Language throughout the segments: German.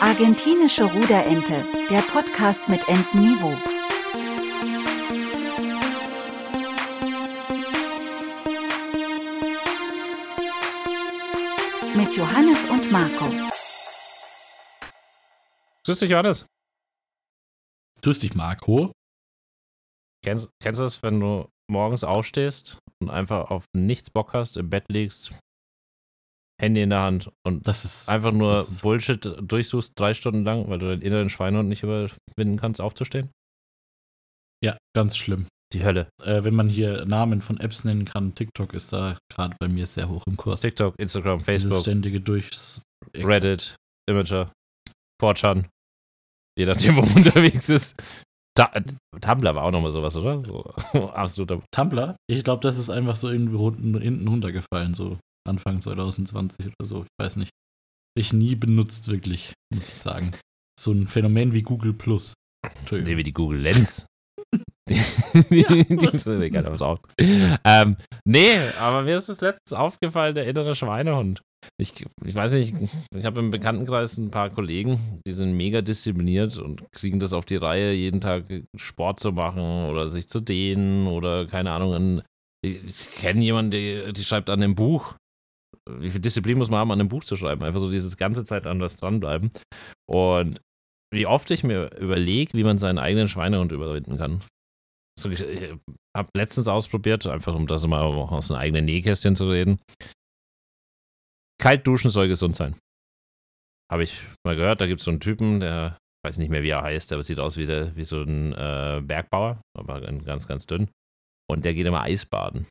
Argentinische Ruderente, der Podcast mit Entenniveau. Mit Johannes und Marco. Grüß dich, Johannes. Grüß dich, Marco. Kennst, kennst du das, wenn du morgens aufstehst und einfach auf nichts Bock hast, im Bett liegst, Handy in der Hand und Das ist einfach nur ist- Bullshit durchsuchst, drei Stunden lang, weil du deinen inneren Schweinehund nicht überwinden kannst, aufzustehen? ja ganz schlimm. Die Hölle. Äh, wenn man hier Namen von Apps nennen kann, TikTok ist da gerade bei mir sehr hoch im Kurs. TikTok, Instagram, Dieses Facebook, ständige Durchs. Reddit, Imager, 4chan. Je nachdem, wo man unterwegs ist. Ta Tumblr war auch nochmal sowas, oder? So absoluter. Tumblr, ich glaube, das ist einfach so irgendwie unten, hinten runtergefallen, so Anfang 2020 oder so. Ich weiß nicht. Ich nie benutzt, wirklich, muss ich sagen. So ein Phänomen wie Google Plus. Nee, wie die Google Lens. die, die, die sind egal, aufs Auge. Ähm, nee, aber mir ist das letztens aufgefallen, der innere Schweinehund. Ich, ich weiß nicht, ich habe im Bekanntenkreis ein paar Kollegen, die sind mega diszipliniert und kriegen das auf die Reihe, jeden Tag Sport zu machen oder sich zu dehnen oder keine Ahnung. Ich ich kenne jemanden, die, die schreibt an einem Buch. Wie viel Disziplin muss man haben, an einem Buch zu schreiben? Einfach so dieses ganze Zeit an was dranbleiben. Und wie oft ich mir überlege, wie man seinen eigenen Schweinehund überwinden kann. So, ich habe letztens ausprobiert, einfach um das mal aus einem eigenen Nähkästchen zu reden. Kalt duschen soll gesund sein. Habe ich mal gehört, da gibt es so einen Typen, der weiß nicht mehr, wie er heißt, aber sieht aus wie, der, wie so ein äh, Bergbauer, aber ganz, ganz dünn. Und der geht immer Eisbaden.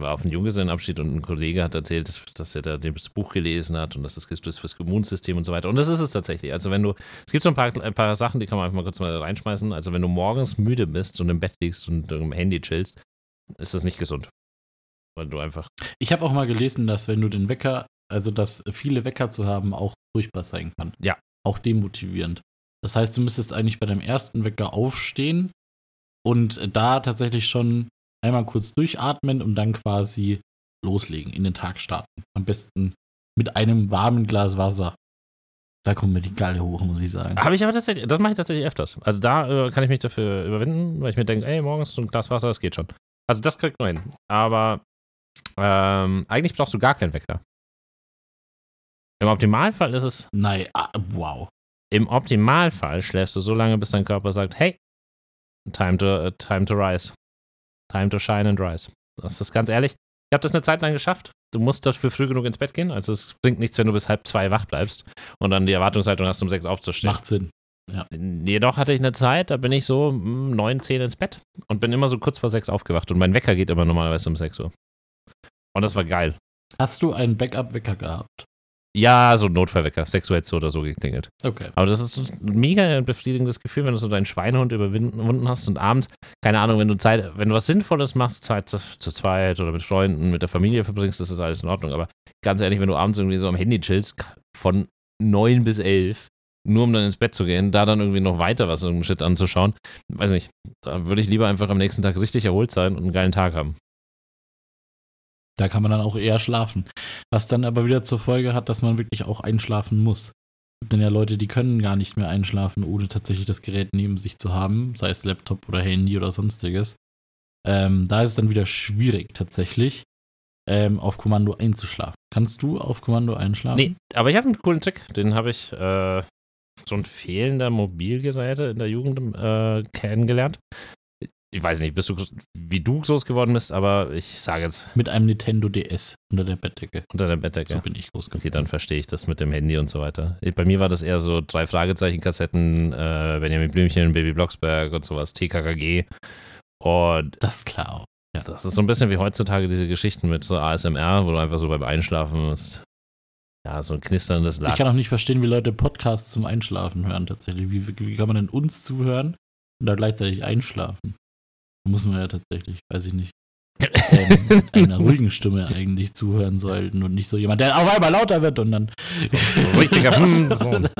War auf einem Junggesellenabschied und ein Kollege hat erzählt, dass, dass er da das Buch gelesen hat und dass das gibt es fürs Immunsystem und so weiter. Und das ist es tatsächlich. Also wenn du, es gibt so ein paar, ein paar Sachen, die kann man einfach mal kurz mal reinschmeißen. Also wenn du morgens müde bist und im Bett liegst und im Handy chillst, ist das nicht gesund. Weil du einfach, Ich habe auch mal gelesen, dass wenn du den Wecker, also dass viele Wecker zu haben, auch furchtbar sein kann. Ja. Auch demotivierend. Das heißt, du müsstest eigentlich bei deinem ersten Wecker aufstehen und da tatsächlich schon einmal kurz durchatmen und dann quasi loslegen, in den Tag starten. Am besten mit einem warmen Glas Wasser. Da kommt mir die Galle hoch, muss ich sagen. habe ich aber tatsächlich, das mache ich tatsächlich öfters. Also da äh, kann ich mich dafür überwinden, weil ich mir denke, ey, morgens so ein Glas Wasser, das geht schon. Also das kriegt man hin. Aber ähm, eigentlich brauchst du gar keinen Wecker. Im Optimalfall ist es Nein, ah, wow. Im Optimalfall schläfst du so lange, bis dein Körper sagt, hey, time to, uh, time to rise. Time to shine and rise. Das ist ganz ehrlich. Ich habe das eine Zeit lang geschafft. Du musst dafür früh genug ins Bett gehen. Also es bringt nichts, wenn du bis halb zwei wach bleibst und dann die Erwartungshaltung hast, um sechs aufzustehen. Macht Sinn. Jedoch hatte ich eine Zeit, da bin ich so mm, neun, zehn ins Bett und bin immer so kurz vor sechs aufgewacht und mein Wecker geht immer normalerweise um sechs Uhr. Und das war geil. Hast du einen Backup-Wecker gehabt? Ja, so ein Notfallwecker. Hätte so oder so geklingelt. Okay. Aber das ist ein mega befriedigendes Gefühl, wenn du so deinen Schweinehund überwunden hast und abends, keine Ahnung, wenn du Zeit, wenn du was Sinnvolles machst, Zeit zu, zu zweit oder mit Freunden, mit der Familie verbringst, ist das alles in Ordnung. Aber ganz ehrlich, wenn du abends irgendwie so am Handy chillst, von neun bis elf, nur um dann ins Bett zu gehen, da dann irgendwie noch weiter was irgendeinen Shit anzuschauen, weiß nicht, da würde ich lieber einfach am nächsten Tag richtig erholt sein und einen geilen Tag haben. Da kann man dann auch eher schlafen. Was dann aber wieder zur Folge hat, dass man wirklich auch einschlafen muss. Es gibt ja Leute, die können gar nicht mehr einschlafen, ohne tatsächlich das Gerät neben sich zu haben, sei es Laptop oder Handy oder sonstiges. Ähm, da ist es dann wieder schwierig, tatsächlich ähm, auf Kommando einzuschlafen. Kannst du auf Kommando einschlafen? Nee, aber ich habe einen coolen Trick, den habe ich äh, so ein fehlender Mobilgeräte in der Jugend äh, kennengelernt. Ich weiß nicht, bist du, wie du groß geworden bist, aber ich sage jetzt Mit einem Nintendo DS unter der Bettdecke. unter der Bettdecke. So bin ich groß geworden. Okay, dann verstehe ich das mit dem Handy und so weiter. Bei mir war das eher so drei Fragezeichen-Kassetten, äh, Benjamin Blümchen, Baby Blocksberg und sowas, TKKG. Und Das ist klar auch. das ist so ein bisschen wie heutzutage diese Geschichten mit so ASMR, wo du einfach so beim Einschlafen musst. Ja, so ein knisterndes Ich Lachen. kann auch nicht verstehen, wie Leute Podcasts zum Einschlafen hören, tatsächlich. Wie, wie kann man denn uns zuhören und da gleichzeitig einschlafen? Muss man ja tatsächlich, weiß ich nicht, ähm, einer ruhigen Stimme eigentlich zuhören sollten und nicht so jemand, der auf einmal lauter wird und dann. So richtiger hm, so.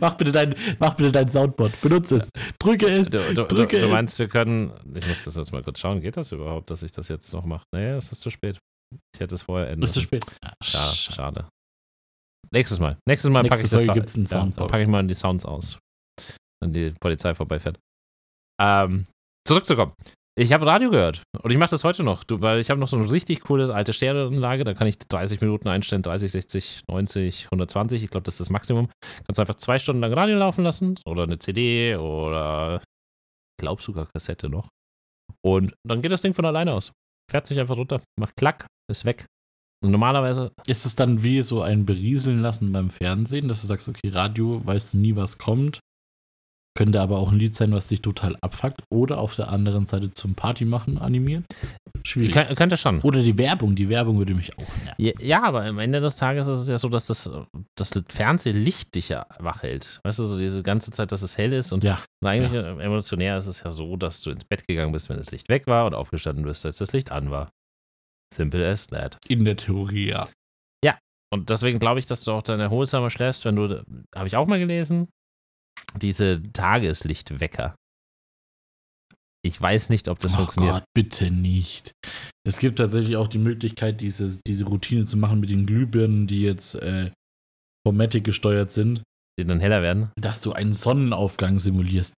mach, bitte dein, mach bitte dein Soundboard. Benutze es. Drücke es. Du, du, du, Drücke du es. meinst, wir können. Ich muss das jetzt mal kurz schauen. Geht das überhaupt, dass ich das jetzt noch mache? Nee, es ist zu spät. Ich hätte es vorher ändern. Du müssen. spät? Ah, Schade. sch- schade. Nächstes Mal. Nächstes Mal packe ich das gibt's einen ja, Soundboard. dann packe ich mal die Sounds aus. Wenn die Polizei vorbeifährt. Ähm, zurückzukommen. Ich habe Radio gehört und ich mache das heute noch, weil ich habe noch so eine richtig coole alte Stereoanlage, da kann ich 30 Minuten einstellen, 30, 60, 90, 120, ich glaube, das ist das Maximum. Kannst einfach zwei Stunden lang Radio laufen lassen oder eine CD oder ich glaube sogar Kassette noch. Und dann geht das Ding von alleine aus. Fährt sich einfach runter, macht Klack, ist weg. Und normalerweise, Ist es dann wie so ein Berieseln lassen beim Fernsehen, dass du sagst, okay, Radio, weißt du nie, was kommt. Könnte aber auch ein Lied sein, was dich total abfuckt. Oder auf der anderen Seite zum Party machen animieren. Schwierig. kann, könnte schon. Oder die Werbung. Die Werbung würde mich auch nerven. Ja, ja, aber am Ende des Tages ist es ja so, dass das, das Fernsehlicht dich ja wach hält. Weißt du, so diese ganze Zeit, dass es hell ist und, Ja. und eigentlich äh, evolutionär ist es ja so, dass du ins Bett gegangen bist, wenn das Licht weg war und aufgestanden bist, als das Licht an war. Simple as that. In der Theorie, ja. Und deswegen glaube ich, dass du auch dann erholsamer schläfst, wenn du, habe ich auch mal gelesen, diese Tageslichtwecker. Ich weiß nicht, ob das oh funktioniert. Gott, bitte nicht. Es gibt tatsächlich auch die Möglichkeit, diese, diese Routine zu machen mit den Glühbirnen, die jetzt äh, vom Matic gesteuert sind, Die dann heller werden. dass du einen Sonnenaufgang simulierst.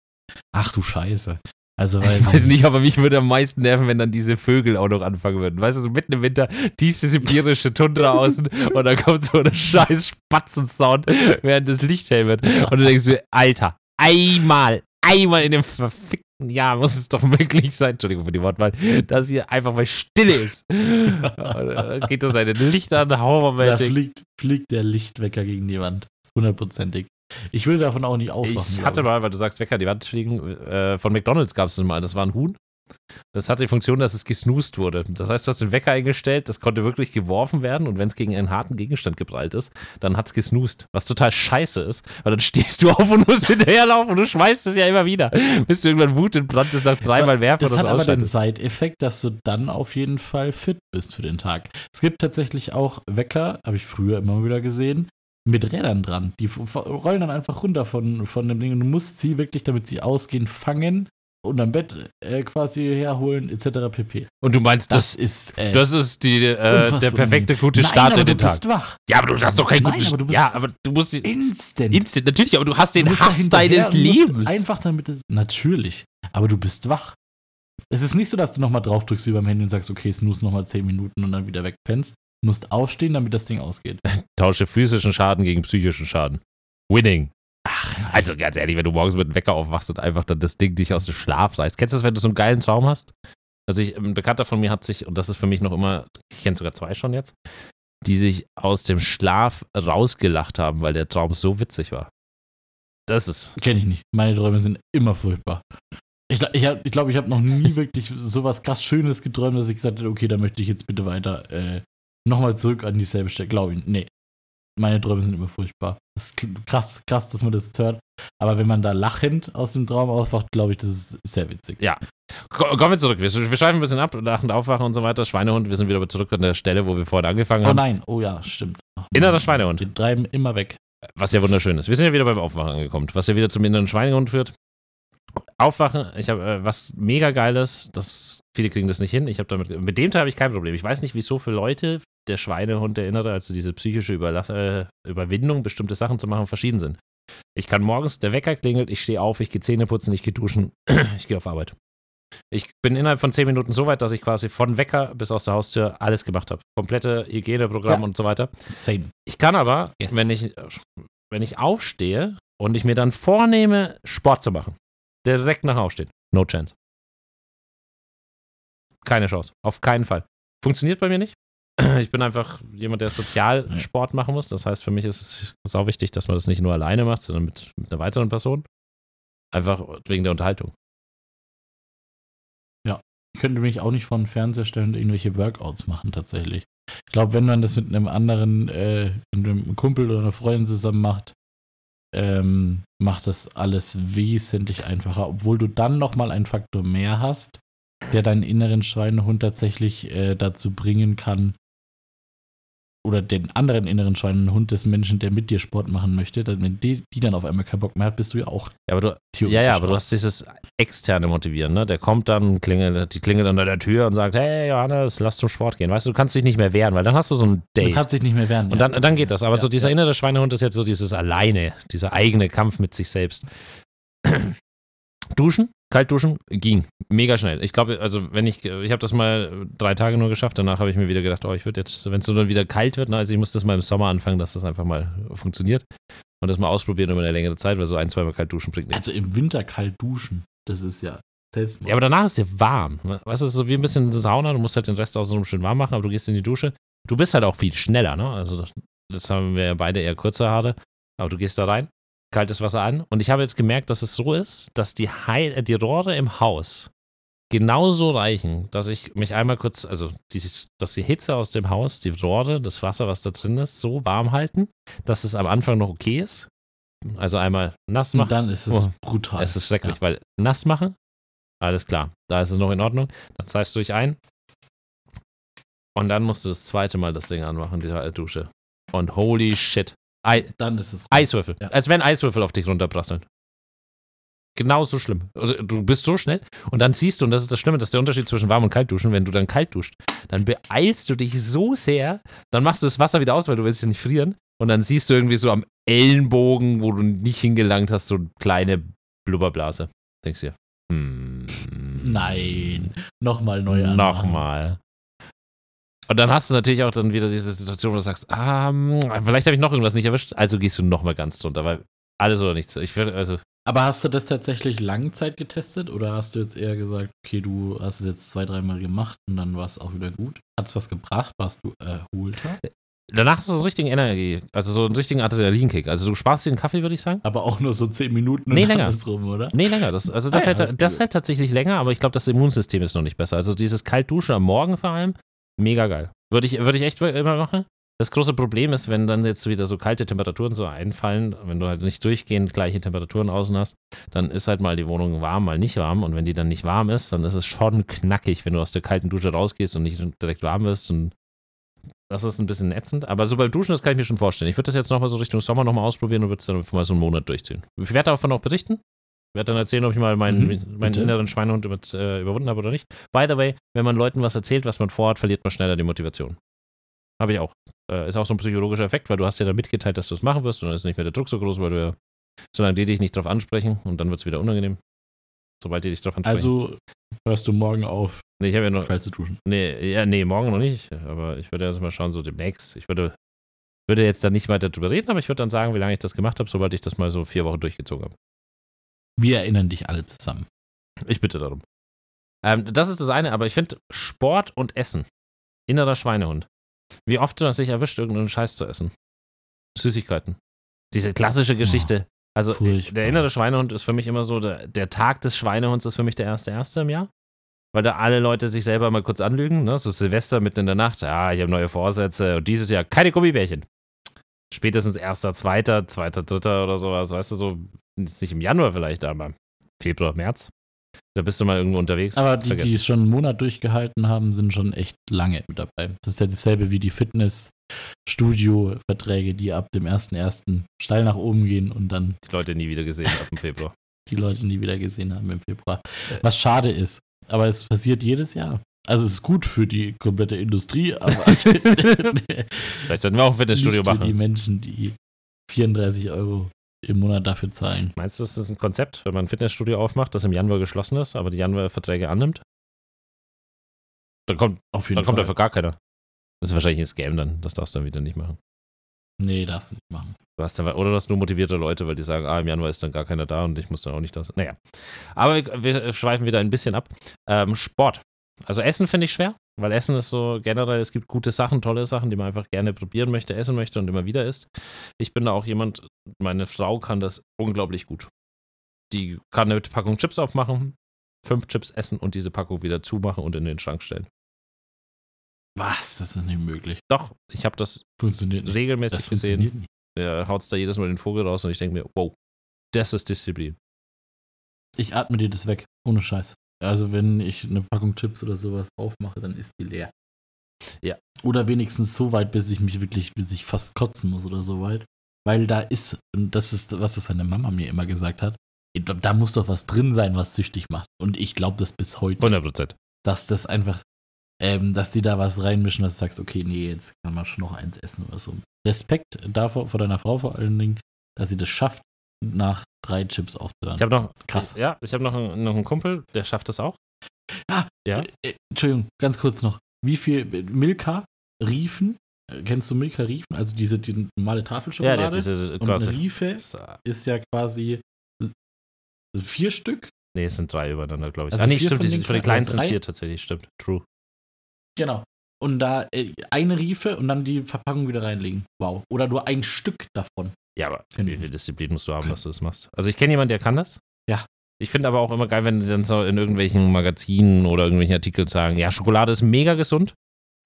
Ach du Scheiße. Also, Ich weiß nicht, aber mich würde am meisten nerven, wenn dann diese Vögel auch noch anfangen würden. Weißt du, so mitten im Winter, tiefste sibirische Tundra außen und dann kommt so ein scheiß Spatzensound, während das Licht hell wird. Und du denkst dir, Alter, einmal, einmal in dem verfickten Jahr muss es doch möglich sein, Entschuldigung für die Wortwahl, dass hier einfach mal Stille ist. Dann geht das seine Licht an, Da Horrormatic. fliegt, fliegt der Lichtwecker gegen die Wand. Hundertprozentig. Ich will davon auch nicht aufwachen. Ich hatte mal, weil du sagst, Wecker, die Wand fliegen, äh, von McDonalds gab es das mal, das war ein Huhn. Das hatte die Funktion, dass es gesnoost wurde. Das heißt, du hast den Wecker eingestellt, das konnte wirklich geworfen werden und wenn es gegen einen harten Gegenstand geprallt ist, dann hat es gesnoost. Was total scheiße ist, weil dann stehst du auf und musst hinterherlaufen und du schmeißt es ja immer wieder. Bis du irgendwann Wut entbrannt ist nach dreimal werfen Das oder hat aber den. Side-Effekt, dass du dann auf jeden Fall fit bist für den Tag. Es gibt tatsächlich auch Wecker, habe ich früher immer wieder gesehen, mit Rädern dran. Die rollen dann einfach runter von, von dem Ding und du musst sie wirklich, damit sie ausgehen, fangen und am Bett äh, quasi herholen, etc. pp. Und du meinst, Das, das, ist äh, das ist die, äh, der perfekte gute Nein, Start in den du Tag. bist wach. Ja, aber du hast doch keinen Nein, guten aber du bist- Ja, aber du musst Instant. Instant, natürlich, aber du hast den Du Hass deines Lebens. Einfach damit, natürlich. Aber du bist wach. Es ist nicht so, dass du nochmal drauf drückst wie beim Handy und sagst, okay, snooze nochmal 10 Minuten und dann wieder wegpennst. Du musst aufstehen, damit das Ding ausgeht. Tausche physischen Schaden gegen psychischen Schaden. Winning. Ach, Also ganz ehrlich, wenn du morgens mit dem Wecker aufwachst und einfach dann das Ding dich aus dem Schlaf reißt. Kennst du das, wenn du so einen geilen Traum hast? Also ich, ein Bekannter von mir hat sich, und das ist für mich noch immer, ich kenne sogar zwei schon jetzt, die sich aus dem Schlaf rausgelacht haben, weil der Traum so witzig war. Das ist, kenne ich nicht. Meine Träume sind immer furchtbar. Ich glaube, ich, ich, glaub, ich habe noch nie wirklich sowas krass Schönes geträumt, dass ich gesagt habe, okay, da möchte ich jetzt bitte weiter äh, nochmal zurück an dieselbe Stelle. Glaube ich. Nee. Meine Träume sind immer furchtbar. Das ist krass, krass, dass man das hört. Aber wenn man da lachend aus dem Traum aufwacht, glaube ich, das ist sehr witzig. Ja. Ko- kommen wir zurück. Wir, wir schweifen ein bisschen ab, lachend aufwachen und so weiter. Schweinehund, wir sind wieder zurück an der Stelle, wo wir vorhin angefangen Oh haben. nein, oh ja, stimmt. Ach, Innerer. Schweinehund. Die treiben immer weg. Was ja wunderschön ist. Wir sind ja wieder beim Aufwachen angekommen, was ja wieder zum inneren Schweinehund führt. Aufwachen, ich habe äh, was mega geiles, das viele kriegen das nicht hin. Ich habe damit mit dem Teil habe ich kein Problem. Ich weiß nicht, wieso für Leute der Schweinehund der innere, also diese psychische Überla äh, Überwindung, bestimmte Sachen zu machen, verschieden sind. Ich kann morgens, der Wecker klingelt, ich stehe auf, ich gehe Zähne putzen, ich gehe duschen, ich gehe auf Arbeit. Ich bin innerhalb von zehn Minuten so weit, dass ich quasi von Wecker bis aus der Haustür alles gemacht habe. Komplette Hygieneprogramm Ja. und so weiter. Same. Ich kann aber, Yes. wenn, ich, wenn ich aufstehe und ich mir dann vornehme, Sport zu machen, direkt nach Aufstehen, no chance. Keine Chance. Auf keinen Fall. Funktioniert bei mir nicht. Ich bin einfach jemand, der sozial Ja. Sport machen muss. Das heißt, für mich ist es sau wichtig, dass man das nicht nur alleine macht, sondern mit, mit einer weiteren Person. Einfach wegen der Unterhaltung. Ich könnte mich auch nicht vor den Fernseher stellen und irgendwelche Workouts machen, tatsächlich. Ich glaube, wenn man das mit einem anderen, äh, mit einem Kumpel oder einer Freundin zusammen macht, ähm, macht das alles wesentlich einfacher, obwohl du dann nochmal einen Faktor mehr hast, der deinen inneren Schweinehund tatsächlich äh, dazu bringen kann, oder den anderen inneren Schweinehund des Menschen, der mit dir Sport machen möchte, dann, wenn die, die dann auf einmal keinen Bock mehr hat, bist du ja auch Ja, aber du, ja, ja, aber du hast dieses externe Motivieren, ne? Der kommt dann, klingelt, die klingelt an der Tür und sagt, hey Johannes, lass zum Sport gehen. Weißt du, du kannst dich nicht mehr wehren, weil dann hast du so ein Du Date. kannst dich nicht mehr wehren. Und dann, dann geht das. Aber Ja, so dieser ja. innere Schweinehund ist jetzt so dieses alleine, dieser eigene Kampf mit sich selbst. Duschen, kalt duschen, ging mega schnell. Ich glaube, also wenn ich, ich habe das mal drei Tage nur geschafft, danach habe ich mir wieder gedacht, oh, ich würde jetzt, wenn es dann wieder kalt wird, ne, also ich muss das mal im Sommer anfangen, dass das einfach mal funktioniert und das mal ausprobieren über eine längere Zeit, weil so ein, zweimal kalt duschen bringt nichts. Also im Winter kalt duschen, das ist ja Selbstmord. Ja, aber danach ist dir warm. ne? Weißt du, es ist so wie ein bisschen Sauna, du musst halt den Rest außenrum schön warm machen, aber du gehst in die Dusche. Du bist halt auch viel schneller, ne? Also das, das haben wir ja beide eher kurze Haare, aber du gehst da rein, kaltes Wasser an und ich habe jetzt gemerkt, dass es so ist, dass die, Heil äh, die Rohre im Haus genauso reichen, dass ich mich einmal kurz, also die, dass die Hitze aus dem Haus, die Rohre, das Wasser, was da drin ist, so warm halten, dass es am Anfang noch okay ist. Also einmal nass machen. Und dann ist es Oh, brutal. Es ist schrecklich, Ja. weil nass machen, alles klar, da ist es noch in Ordnung. Dann zeigst du dich ein. Und dann musst du das zweite Mal das Ding anmachen, die Dusche. Und holy shit. Ei, Dann ist es. Eiswürfel. Ja. Als wenn Eiswürfel auf dich runterprasseln. Genauso schlimm. Also, du bist so schnell und dann siehst du, und das ist das Schlimme, das ist der Unterschied zwischen warm und kalt duschen, wenn du dann kalt duscht, dann beeilst du dich so sehr, dann machst du das Wasser wieder aus, weil du willst ja nicht frieren und dann siehst du irgendwie so am Ellenbogen, wo du nicht hingelangt hast, so eine kleine Blubberblase. Denkst dir, hm. Nein. Nochmal neu anmachen. Nochmal. Und dann hast du natürlich auch dann wieder diese Situation, wo du sagst, ah, vielleicht habe ich noch irgendwas nicht erwischt, also gehst du nochmal ganz drunter, weil alles oder nichts. Ich würde, also, Aber hast du das tatsächlich Langzeit getestet oder hast du jetzt eher gesagt, okay, du hast es jetzt zwei, dreimal gemacht und dann war es auch wieder gut? Hat es was gebracht? Warst du erholter? danach hast du so einen richtigen Energie, also so einen richtigen Adrenalinkick. Also du sparst dir einen Kaffee, würde ich sagen. Aber auch nur so zehn Minuten Nee, länger. andersrum, oder? Nee, länger. Das, also das, Ah ja, hält, das hält tatsächlich länger, aber ich glaube, das Immunsystem ist noch nicht besser. Also dieses Kaltduschen am Morgen vor allem, mega geil. Würde ich, würde ich echt immer machen. Das große Problem ist, wenn dann jetzt wieder so kalte Temperaturen so einfallen, wenn du halt nicht durchgehend gleiche Temperaturen außen hast, dann ist halt mal die Wohnung warm, mal nicht warm. Und wenn die dann nicht warm ist, dann ist es schon knackig, wenn du aus der kalten Dusche rausgehst und nicht direkt warm wirst. Und das ist ein bisschen ätzend. Aber so beim Duschen, das kann ich mir schon vorstellen. Ich würde das jetzt nochmal so Richtung Sommer nochmal ausprobieren und würde es dann mal so einen Monat durchziehen. Ich werde davon auch berichten. Ich werde dann erzählen, ob ich mal meinen, Mhm, meinen inneren Schweinehund über, äh, überwunden habe oder nicht. By the way, wenn man Leuten was erzählt, was man vorhat, verliert man schneller die Motivation. Habe ich auch. Äh, ist auch so ein psychologischer Effekt, weil du hast ja dann mitgeteilt, dass du es machen wirst und dann ist nicht mehr der Druck so groß, weil du ja, solange die dich nicht drauf ansprechen und dann wird es wieder unangenehm. Sobald die dich drauf ansprechen. Also hörst du morgen auf, nee, ich habe ja noch, zu duschen. nee, ja, nee, morgen noch nicht, aber ich würde erst mal schauen, so demnächst. Ich würde, würde jetzt dann nicht weiter drüber reden, aber ich würde dann sagen, wie lange ich das gemacht habe, sobald ich das mal so vier Wochen durchgezogen habe. Wir erinnern dich alle zusammen. Ich bitte darum. Ähm, das ist das eine, aber ich finde Sport und Essen. Innerer Schweinehund. Wie oft du sich erwischt, irgendeinen Scheiß zu essen. Süßigkeiten. Diese klassische Geschichte. Also furchtbar. der innere Schweinehund ist für mich immer so, der, der Tag des Schweinehunds ist für mich der erste erste im Jahr. Weil da alle Leute sich selber mal kurz anlügen, ne? So Silvester mitten in der Nacht, ja, ich habe neue Vorsätze und dieses Jahr keine Gummibärchen. Spätestens erster, zweiter, zweiter, dritter oder sowas, weißt du, so, jetzt nicht im Januar vielleicht, aber Februar, März. Da bist du mal irgendwo unterwegs. Aber die, Vergessen. die es schon einen Monat durchgehalten haben, sind schon echt lange mit dabei. Das ist ja dasselbe wie die Fitness-Studio-Verträge, die ab dem 1.1. steil nach oben gehen und dann die Leute nie wieder gesehen ab dem Februar. die Leute nie wieder gesehen haben im Februar. Was schade ist. Aber es passiert jedes Jahr. Also es ist gut für die komplette Industrie, aber Vielleicht sollten wir auch ein Fitnessstudio nicht für die machen. Menschen, die 34 Euro im Monat dafür zahlen. Meinst du, das ist ein Konzept, wenn man ein Fitnessstudio aufmacht, das im Januar geschlossen ist, aber die Januar-Verträge annimmt? Dann kommt, Auf jeden dann kommt Fall. dafür gar keiner. Das ist wahrscheinlich ein Scam dann. Das darfst du dann wieder nicht machen. Nee, darfst du nicht machen. Du hast dann, oder du hast nur motivierte Leute, weil die sagen, ah, im Januar ist dann gar keiner da und ich muss dann auch nicht da sein. Naja. Aber wir, wir schweifen wieder ein bisschen ab. Ähm, Sport. Also Essen finde ich schwer, weil Essen ist so generell, es gibt gute Sachen, tolle Sachen, die man einfach gerne probieren möchte, essen möchte und immer wieder isst. Ich bin da auch jemand, meine Frau kann das unglaublich gut. Die kann eine Packung Chips aufmachen, fünf Chips essen und diese Packung wieder zumachen und in den Schrank stellen. Was? Das ist nicht möglich. Doch, ich habe das regelmäßig Das gesehen. funktioniert nicht. Er haut da jedes Mal den Vogel raus und ich denke mir, wow, das ist Disziplin. Ich atme dir das weg. Ohne Scheiß. Also wenn ich eine Packung Chips oder sowas aufmache, dann ist die leer. Ja. Oder wenigstens so weit, bis ich mich wirklich, bis ich fast kotzen muss oder so weit. Weil da ist, und das ist, was das seine Mama mir immer gesagt hat, da muss doch was drin sein, was süchtig macht. Und ich glaube das bis heute. 100 Prozent. Dass das einfach, ähm, dass die da was reinmischen, dass du sagst, okay, nee, jetzt kann man schon noch eins essen oder so. Respekt davor, vor deiner Frau vor allen Dingen, dass sie das schafft, nach drei Chips aufzuhören. Ich habe noch, Krass. Ja, ich habe noch, einen- noch einen Kumpel, der schafft das auch. Ah, Ja. Äh, äh, Entschuldigung, ganz kurz noch. Wie viel Milka Riefen? äh, Kennst du Milka Riefen? Also diese die normale Ja, Tafelschokolade. der hat diese und eine große. Riefe äh, ist ja quasi vier Stück. Nee, es sind drei übereinander, glaube ich. Also ah, nee, stimmt, von die von den kleinen- sind vier tatsächlich, stimmt. True. Genau. Und da äh, eine Riefe und dann die Verpackung wieder reinlegen. Wow. Oder nur ein Stück davon. Ja, aber Können wie viel. Disziplin musst du haben, dass du das machst? Also ich kenne jemanden, der kann das. Ja. Ich finde aber auch immer geil, wenn die dann so in irgendwelchen Magazinen oder irgendwelchen Artikeln sagen, ja, Schokolade ist mega gesund,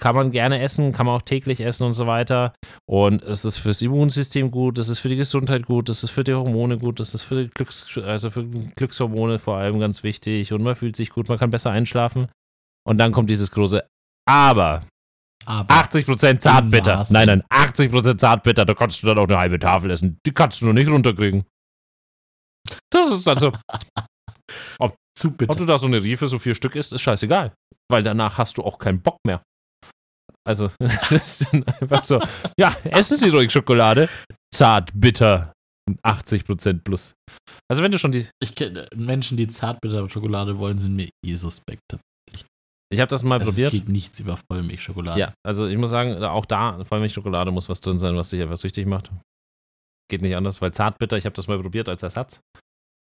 kann man gerne essen, kann man auch täglich essen und so weiter. Und es ist fürs Immunsystem gut, es ist für die Gesundheit gut, es ist für die Hormone gut, es ist für die Glücks also für Glückshormone vor allem ganz wichtig und man fühlt sich gut, man kann besser einschlafen. Und dann kommt dieses große Aber. Aber 80% Zartbitter. Nein, nein, 80% Zartbitter. Da kannst du dann auch eine halbe Tafel essen. Die kannst du noch nicht runterkriegen. Das ist also, zu bitter. ob du da so eine Riefe, so vier Stück isst, ist scheißegal. Weil danach hast du auch keinen Bock mehr. Also, es ist dann einfach so, ja, essen Sie ruhig Schokolade. Zart, bitter. 80% plus. Also, wenn du schon die. Ich kenne Menschen, die Zartbitter-Schokolade wollen, sind mir eh suspekt. Ich habe das mal Also probiert. es geht nichts über Vollmilchschokolade. Ja, also ich muss sagen, auch da, Vollmilchschokolade muss was drin sein, was dich einfach süchtig macht. Geht nicht anders, weil Zartbitter, ich habe das mal probiert als Ersatz.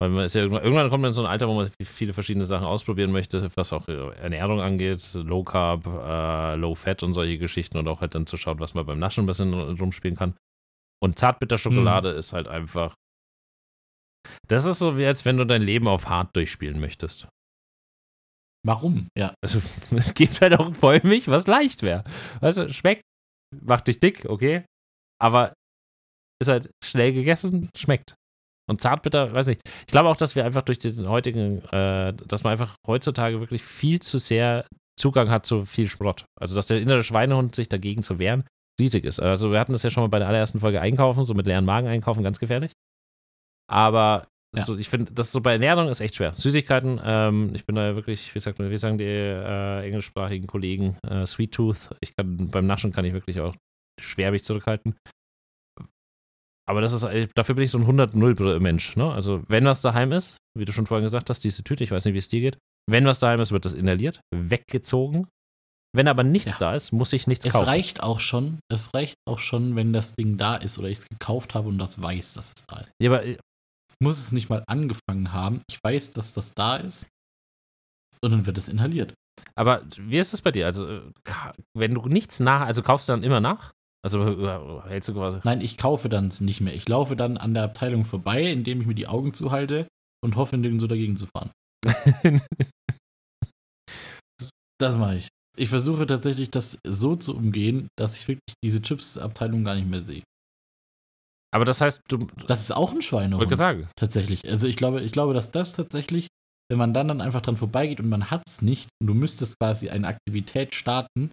Weil man ist ja irgendwann, irgendwann kommt man in so ein Alter, wo man viele verschiedene Sachen ausprobieren möchte, was auch Ernährung angeht, Low Carb, äh, Low Fat und solche Geschichten und auch halt dann zu schauen, was man beim Naschen ein bisschen rumspielen kann. Und Zartbitterschokolade ist halt einfach. Das ist so wie als wenn du dein Leben auf hart durchspielen möchtest. Warum? Ja. Also, es gibt halt auch Vollmilch, was leicht wäre. Weißt du, schmeckt, macht dich dick, okay. Aber ist halt schnell gegessen, schmeckt. Und Zartbitter, weiß ich. Ich glaube auch, dass wir einfach durch den heutigen, äh, dass man einfach heutzutage wirklich viel zu sehr Zugang hat zu viel Sprott. Also, dass der innere Schweinehund sich dagegen zu wehren riesig ist. Also, wir hatten das ja schon mal bei der allerersten Folge einkaufen, so mit leeren Magen einkaufen, ganz gefährlich. Aber Ja. so, ich finde, das so bei Ernährung ist echt schwer. Süßigkeiten, ähm, ich bin da wirklich, wie sagt man, wie sagen die äh, englischsprachigen Kollegen, äh, Sweet Tooth. Ich kann, beim Naschen kann ich wirklich auch schwer mich zurückhalten. Aber das ist, äh, dafür bin ich so ein 100-0 Mensch. Ne? Also, wenn was daheim ist, wie du schon vorhin gesagt hast, diese Tüte, ich weiß nicht, wie es dir geht. Wenn was daheim ist, wird das inhaliert, weggezogen. Wenn aber nichts Ja. da ist, muss ich nichts Es kaufen. reicht auch schon, es reicht auch schon, wenn das Ding da ist oder ich es gekauft habe und das weiß, dass es da ist. Ja, aber muss es nicht mal angefangen haben. Ich weiß, dass das da ist. Und dann wird es inhaliert. Aber wie ist es bei dir? Also, äh, wenn du nichts nach, also kaufst du dann immer nach? Also äh, hältst du quasi. Nein, ich kaufe dann nicht mehr. Ich laufe dann an der Abteilung vorbei, indem ich mir die Augen zuhalte und hoffe, so dagegen zu fahren. Das mache ich. Ich versuche tatsächlich, das so zu umgehen, dass ich wirklich diese Chips-Abteilung gar nicht mehr sehe. Aber das heißt, du. Das ist auch ein wollte Schweinehund. sagen. Tatsächlich. Also ich glaube, ich glaube, dass das tatsächlich, wenn man dann, dann einfach dran vorbeigeht und man hat es nicht und du müsstest quasi eine Aktivität starten,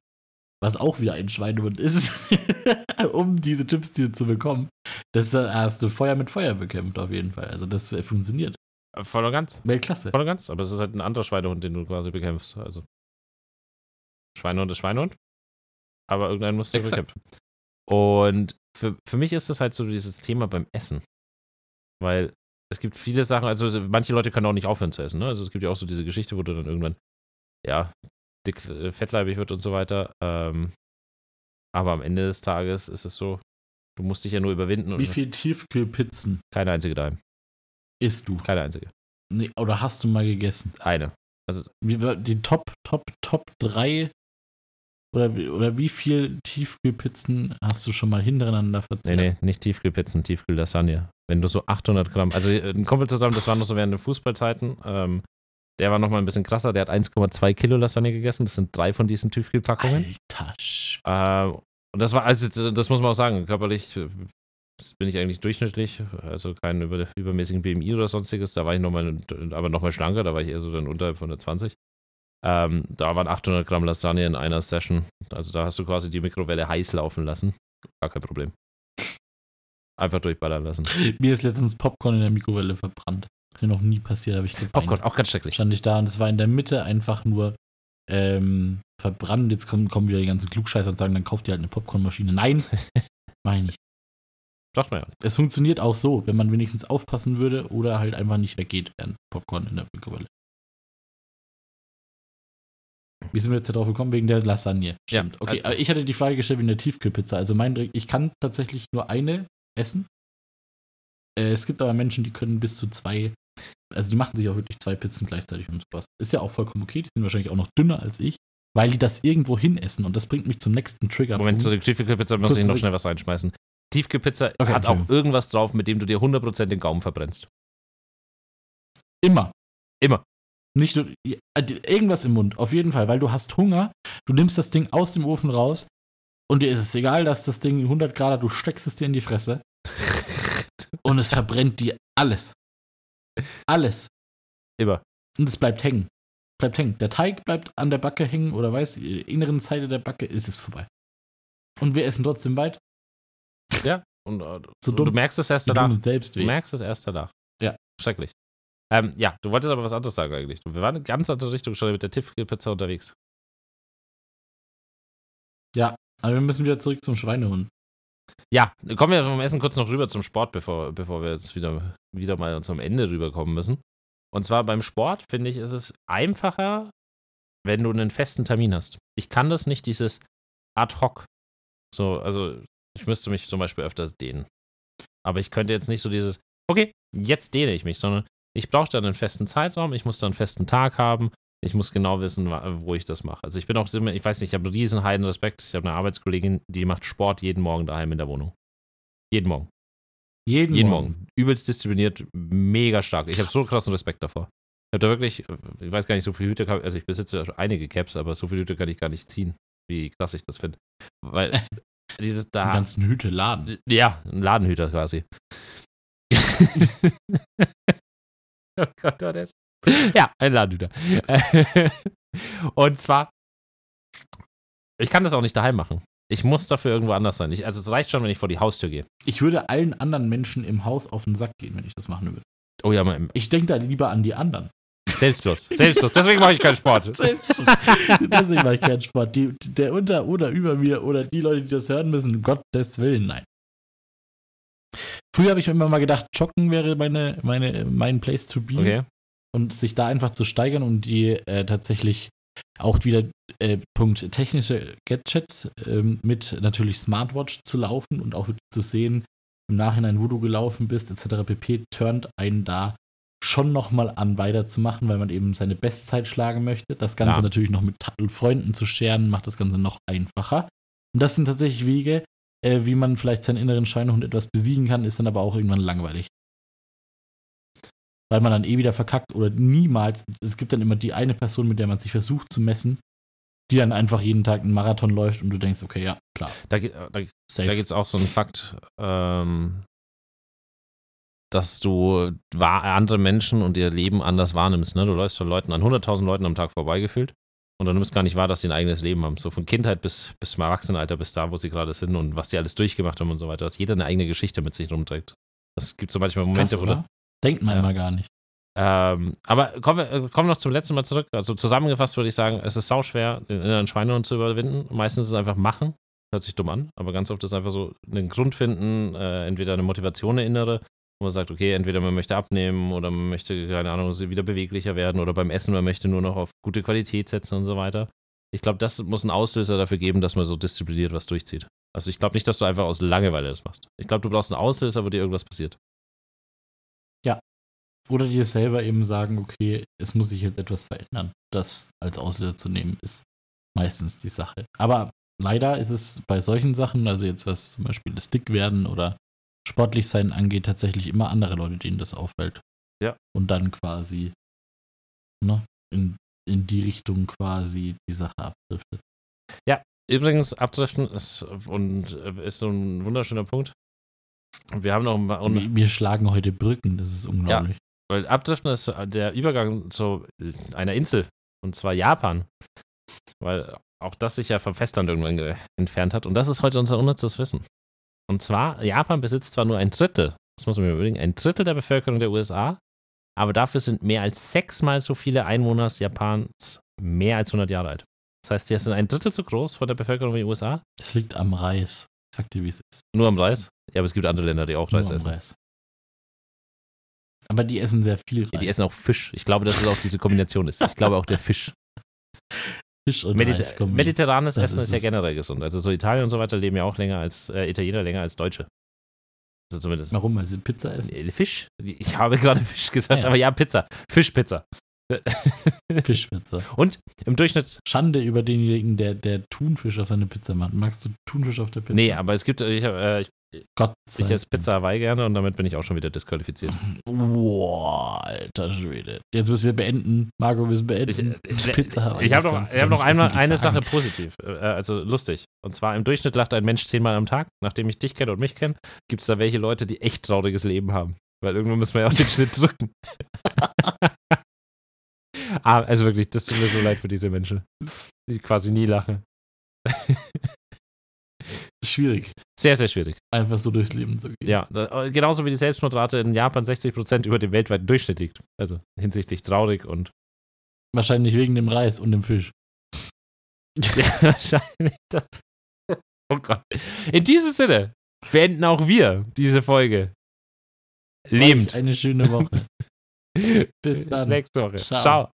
was auch wieder ein Schweinehund ist, um diese Chips dir zu bekommen, das äh, hast du Feuer mit Feuer bekämpft auf jeden Fall. Also das äh, funktioniert. Voll und ganz. Weltklasse. Voll und ganz. Aber es ist halt ein anderer Schweinehund, den du quasi bekämpfst. Also. Schweinehund ist Schweinehund. Aber irgendeinen musst du Exakt. bekämpfen. Und für, für mich ist das halt so dieses Thema beim Essen. Weil es gibt viele Sachen, also manche Leute können auch nicht aufhören zu essen. Ne? Also es gibt ja auch so diese Geschichte, wo du dann irgendwann, ja, dick, äh, fettleibig wird und so weiter. Ähm, aber am Ende des Tages ist es so, du musst dich ja nur überwinden und Wie viel Tiefkühlpizzen keine einzige daheim. isst du? Keine einzige. Nee, oder hast du mal gegessen? Eine. War die Top, Top, Top 3 oder, wie- oder wie viel Tiefkühlpizzen hast du schon mal hintereinander Nee, verzehrt? nee, nicht Tiefkühlpizzen, Tiefkühllasagne. Wenn du so 800 Gramm, also äh, ein Kumpel zusammen, das war noch so während den Fußballzeiten, ähm, der war noch mal ein bisschen krasser, der hat 1,2 Kilo Lasagne gegessen, das sind drei von diesen Tiefkühlpackungen. Alter Ähm, und das war, also das muss man auch sagen, körperlich äh, bin ich eigentlich durchschnittlich, also keinen über, übermäßigen BMI oder sonstiges, da war ich nochmal, aber nochmal schlanker, da war ich eher so dann unterhalb von der 20. Ähm, da waren 800 Gramm Lasagne in einer Session. Also da hast du quasi die Mikrowelle heiß laufen lassen. Gar kein Problem. Einfach durchballern lassen. Mir ist letztens Popcorn in der Mikrowelle verbrannt. Das ist mir noch nie passiert, habe ich geweint. Popcorn, auch ganz schrecklich. Stand ich da und es war in der Mitte einfach nur ähm, verbrannt. Jetzt kommen, kommen wieder die ganzen Klugscheißer und sagen, dann kauft ihr halt eine Popcornmaschine. Nein, meine ich. Braucht man ja nicht. Es funktioniert auch so, wenn man wenigstens aufpassen würde oder halt einfach nicht weggeht, während Popcorn in der Mikrowelle. Wie sind wir jetzt darauf gekommen? Wegen der Lasagne. Ja, Stimmt. okay, also- aber ich hatte die Frage gestellt wegen der Tiefkühlpizza. Also mein, ich kann tatsächlich nur eine essen. Äh, es gibt aber Menschen, die können bis zu zwei, also die machen sich auch wirklich zwei Pizzen gleichzeitig und sowas. Ist ja auch vollkommen okay. Die sind wahrscheinlich auch noch dünner als ich, weil die das irgendwo hin essen. Und das bringt mich zum nächsten Trigger. Moment, zu der Tiefkühlpizza muss ich noch schnell was reinschmeißen. Tiefkühlpizza Okay, hat auch irgendwas drauf, mit dem du dir 100% den Gaumen verbrennst. Immer. Immer. Nicht ja, äh, irgendwas im Mund, auf jeden Fall, weil du hast Hunger, du nimmst das Ding aus dem Ofen raus und dir ist es egal, dass das Ding 100 Grad hat, du steckst es dir in die Fresse und es verbrennt dir alles. Alles. Immer. Und es bleibt hängen. Bleibt hängen. Der Teig bleibt an der Backe hängen oder weiß, inneren Seite der Backe ist es vorbei. Und wir essen trotzdem weit. Und, äh, So und dumm. du merkst es erst danach. selbst Du merkst es erst danach. Ja. Schrecklich. Ähm, ja, du wolltest aber was anderes sagen eigentlich. Wir waren in ganz andere Richtung schon mit der Tiefkühlpizza unterwegs. Aber wir müssen wieder zurück zum Schweinehund. Ja, kommen wir vom Essen kurz noch rüber zum Sport, bevor, bevor wir jetzt wieder, wieder mal zum Ende rüberkommen müssen. Und zwar beim Sport, finde ich, ist es einfacher, wenn du einen festen Termin hast. Ich kann das nicht, dieses ad hoc. So, also ich müsste mich zum Beispiel öfters dehnen. Aber ich könnte jetzt nicht so dieses, okay, jetzt dehne ich mich, sondern ich brauche dann einen festen Zeitraum, ich muss dann einen festen Tag haben, ich muss genau wissen, wo ich das mache. Also ich bin auch immer, ich weiß nicht, ich habe einen riesen heiden Respekt. Ich habe eine Arbeitskollegin, die macht Sport jeden Morgen daheim in der Wohnung. Jeden Morgen. Jeden, Jeden Morgen. Morgen. Übelst diszipliniert, mega stark. Ich habe so Krass. krassen Respekt davor. Ich habe da wirklich, ich weiß gar nicht, so viele Hüte, also ich besitze einige Caps, aber so viele Hüte kann ich gar nicht ziehen, wie krass ich das finde. Weil dieses Den da, ganzen Hüteladen. ja, ein Ladenhüter quasi. oh Gott, war das. Ja, ein Ladenhüter. Und zwar, ich kann das auch nicht daheim machen. Ich muss dafür irgendwo anders sein. Ich, also es reicht schon, wenn ich vor die Haustür gehe. Ich würde allen anderen Menschen im Haus auf den Sack gehen, wenn ich das machen würde. Oh ja, mal, Ich denke da lieber an die anderen. selbstlos. Selbstlos. Deswegen mache ich keinen Sport. Deswegen mache ich keinen Sport. Die, der unter oder über mir oder die Leute, die das hören müssen, Gottes Willen, nein. Früher habe ich mir immer mal gedacht, Joggen wäre meine, meine, mein Place to be. Okay. Und sich da einfach zu steigern und die äh, tatsächlich auch wieder äh, Punkt technische Gadgets ähm, mit natürlich Smartwatch zu laufen und auch zu sehen, im Nachhinein, wo du gelaufen bist, etc. pp. turnt einen da schon nochmal an, weiterzumachen, weil man eben seine Bestzeit schlagen möchte. Das Ganze Ja. natürlich noch mit Freunden zu scheren, macht das Ganze noch einfacher. Und das sind tatsächlich Wege, äh, wie man vielleicht seinen inneren Schweinehund etwas besiegen kann, ist dann aber auch irgendwann langweilig. Weil man dann eh wieder verkackt oder niemals, es gibt dann immer die eine Person, mit der man sich versucht zu messen, die dann einfach jeden Tag einen Marathon läuft und du denkst, okay, ja, klar, Da, da, da gibt es auch so einen Fakt, ähm, dass du andere Menschen und ihr Leben anders wahrnimmst. Ne? Du läufst von Leuten an 100.000 Leuten am Tag vorbeigefühlt und dann nimmst gar nicht wahr, dass sie ein eigenes Leben haben. So von Kindheit bis, bis zum Erwachsenenalter, bis da, wo sie gerade sind und was die alles durchgemacht haben und so weiter. Dass jeder eine eigene Geschichte mit sich rumträgt. Das gibt so manchmal Krass, Momente, wo du, oder? Denkt man Ja. immer gar nicht. ähm, aber kommen wir äh, kommen noch zum letzten Mal zurück. Also zusammengefasst würde ich sagen, es ist sauschwer, den inneren Schweinehund zu überwinden. Meistens ist es einfach machen. Hört sich dumm an, aber ganz oft ist es einfach so einen Grund finden, äh, entweder eine Motivation, eine innere, wo man sagt, okay, entweder man möchte abnehmen oder man möchte, keine Ahnung, wieder beweglicher werden oder beim Essen, man möchte nur noch auf gute Qualität setzen und so weiter. Ich glaube, das muss einen Auslöser dafür geben, dass man so diszipliniert was durchzieht. Also ich glaube nicht, dass du einfach aus Langeweile das machst. Ich glaube, du brauchst einen Auslöser, wo dir irgendwas passiert. Oder dir selber eben sagen, okay, es muss sich jetzt etwas verändern. Das als Auslöser zu nehmen, ist meistens die Sache. Aber leider ist es bei solchen Sachen, also jetzt was zum Beispiel das Dickwerden oder sportlich sein angeht, tatsächlich immer andere Leute, denen das auffällt. Ja. Und dann quasi ne, in, in die Richtung quasi die Sache abdriftet. Übrigens, Abdriften ist, und, äh, ist so ein wunderschöner Punkt. Wir haben noch, ein paar- Wir, wir schlagen heute Brücken, das ist unglaublich. weil Abdriften ist der Übergang zu einer Insel, Und zwar Japan. Weil auch das sich ja vom Festland irgendwann entfernt hat. Und das ist heute unser unnützes Wissen. Und zwar, Japan besitzt zwar nur ein Drittel, das muss man mir überlegen, ein Drittel der Bevölkerung der USA, aber dafür sind mehr als sechsmal so viele Einwohner Japans mehr als 100 Jahre alt. Das heißt, sie sind ein Drittel so groß von der Bevölkerung wie die USA. Das liegt am Reis. Sag dir, wie es ist. Nur am Reis? Ja, aber es gibt andere Länder, die auch Reis essen. Reis. Aber die essen sehr viel Reis. Ja, die essen auch Fisch. Ich glaube, dass es auch diese Kombination ist. Ich glaube auch der Fisch. Fisch und Mediter Reis kommen. mediterranes Das Essen ist ist ja generell gesund. Also so Italien und so weiter leben ja auch länger als äh, Italiener länger als Deutsche. Also zumindest. Warum? Weil sie Pizza essen? Äh, Fisch? Ich habe gerade Fisch gesagt, Ja. aber ja, Pizza. Fischpizza. Fischpizza. Und im Durchschnitt, Schande über denjenigen, der, der Thunfisch auf seine Pizza macht. Magst du Thunfisch auf der Pizza? nee, aber es gibt, ich, äh, ich, Gott sei ich esse. Pizza Hawaii gerne und damit bin ich auch schon wieder disqualifiziert. Boah, alter Schwede. Jetzt müssen wir beenden. Marco, wir müssen beenden. Ich, Pizza Hawaii, ich habe noch, ich hab noch einmal eine. Sache positiv, äh, also lustig. Und zwar im Durchschnitt lacht ein Mensch zehnmal am Tag. Nachdem ich dich kenne und mich kenne, gibt es da welche Leute, die echt trauriges Leben haben. Weil irgendwo müssen wir ja auch den Schnitt drücken. ah, also wirklich, das tut mir so leid für diese Menschen, die quasi nie lachen. Schwierig, Sehr, sehr schwierig. einfach so durchs Leben zu gehen. Ja, da- genauso wie die Selbstmordrate in Japan 60% über dem weltweiten Durchschnitt liegt. Also hinsichtlich traurig und Wahrscheinlich wegen dem Reis und dem Fisch. Ja, wahrscheinlich. Das. Oh Gott. In diesem Sinne beenden auch wir diese Folge. Lebend. Eine schöne Woche. Bis dann. Bis nächste Woche. Ciao. Ciao.